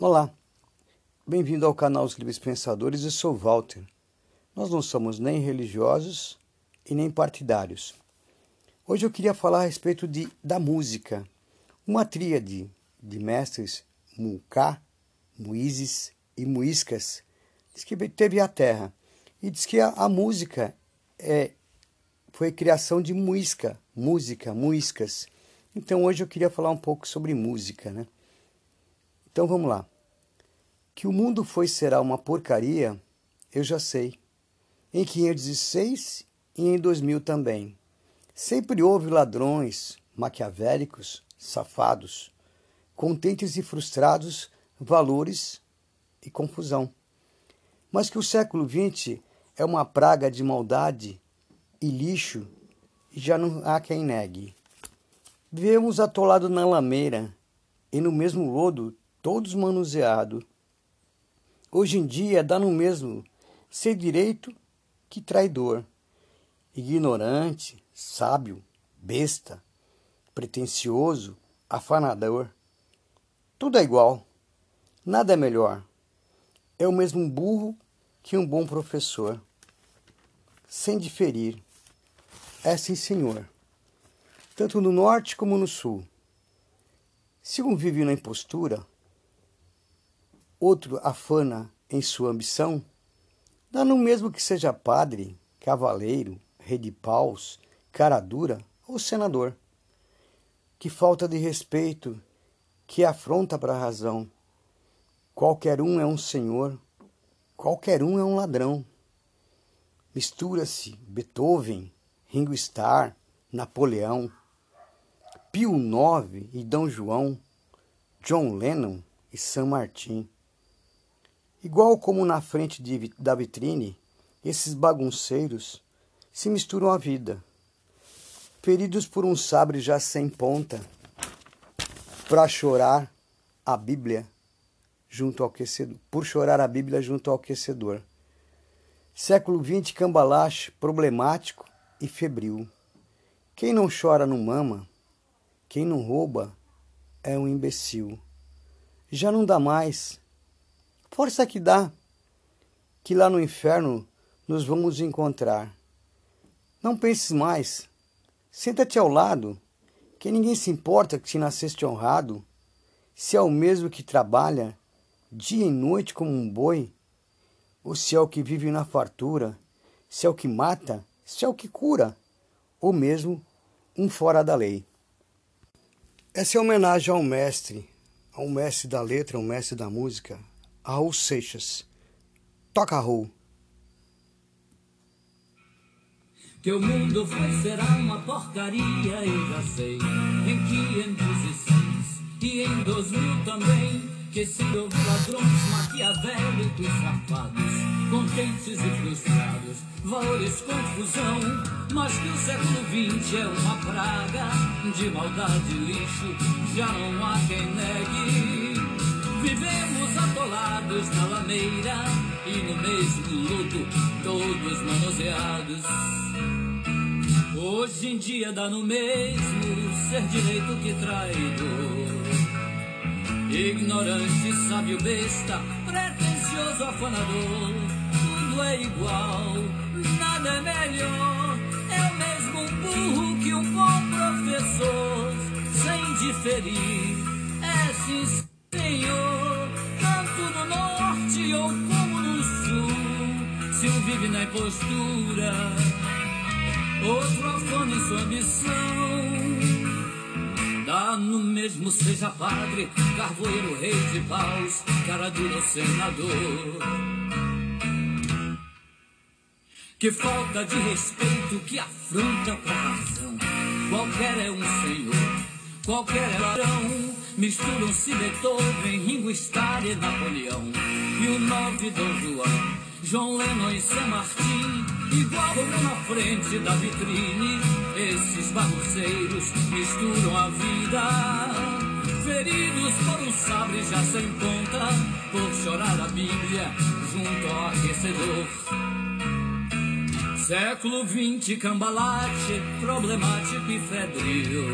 Olá, bem-vindo ao canal Os Livres Pensadores, eu sou Walter. Nós não somos nem religiosos e nem partidários. Hoje eu queria falar a respeito de, da música, uma tríade de mestres, Muká, Muízes e Muíscas, diz que teve a Terra e diz que a, a música é, foi criação de muisca, música, muiscas. Então hoje eu queria falar um pouco sobre música, né? Então vamos lá. Que o mundo foi será uma porcaria, eu já sei. Em 516 e em 2000 também. Sempre houve ladrões, maquiavélicos, safados, contentes e frustrados, valores e confusão. Mas que o século XX é uma praga de maldade e lixo, já não há quem negue. Vivemos atolados na lameira e no mesmo lodo todos manuseados. Hoje em dia dá no mesmo ser direito que traidor, ignorante, sábio, besta, pretensioso, afanador. Tudo é igual, nada é melhor. É o mesmo burro que um bom professor, sem diferir. É sim, senhor, tanto no norte como no sul. Se um vive na impostura, outro afana em sua ambição, dá no mesmo que seja padre, cavaleiro, rei de paus, cara dura ou senador. Que falta de respeito, que afronta para a razão. Qualquer um é um senhor, qualquer um é um ladrão. Mistura-se Beethoven, Ringo Starr, Napoleão, Pio IX e Dom João, John Lennon e San Martin. Igual como na frente de, da vitrine, esses bagunceiros se misturam à vida, feridos por um sabre já sem ponta, para chorar a Bíblia junto ao aquecedor, por chorar a Bíblia junto ao aquecedor. Século XX cambalache, problemático e febril. Quem não chora não mama, quem não rouba é um imbecil. Já não dá mais Força que dá, que lá no inferno nos vamos encontrar. Não penses mais, senta-te ao lado, que ninguém se importa que se nasceste honrado, se é o mesmo que trabalha dia e noite como um boi, ou se é o que vive na fartura, se é o que mata, se é o que cura, ou mesmo um fora da lei. Essa é homenagem ao mestre, ao mestre da letra, ao mestre da música, Raul Seixas. Toca, Raul. Teu mundo foi será uma porcaria, eu já sei. Em 506 e em 2000 também. Que se ladrões maquiavélicos safados, contentes e frustrados, valores confusão. Mas que o século XX é uma praga de maldade e lixo, já não há quem negue. Vivemos atolados na lameira e no mesmo luto, todos manuseados. Hoje em dia dá no mesmo ser direito que traidor. Ignorante, sábio, besta, pretensioso, afanador. Tudo é igual, nada é melhor. É o mesmo burro que um bom professor, sem diferir. É sincero. Um vive na impostura, outro afana em sua ambição. Dá no mesmo, seja padre, carvoeiro, rei de paus, cara dura senador. Que falta de respeito, que afronta pra razão. Qualquer é um senhor, qualquer é ladrão Misturam-se Beethoven, Ringo Starr e Napoleão. E o nove Dom João, João Lennon e San Martin. Igual como na frente da vitrine, esses bagunceiros misturam a vida. Feridos por um sabre já sem ponta, por chorar a Bíblia junto ao aquecedor. Século XX, cambalache, problemático e febril.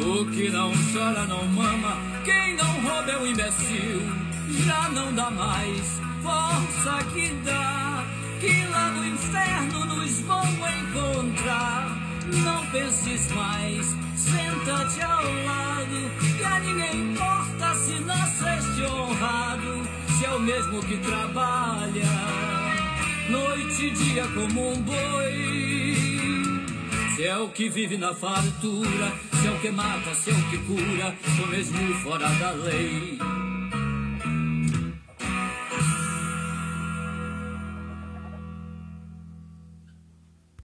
O que não chora não mama, quem não rouba é um imbecil. Já não dá mais força que dá, que lá no inferno nos vão encontrar. Não penses mais, senta-te ao lado, que a ninguém importa se nasceste honrado, se é o mesmo que trabalha, noite e dia como um boi. Se é o que vive na fartura, se é o que mata, se é o que cura, o mesmo fora da lei.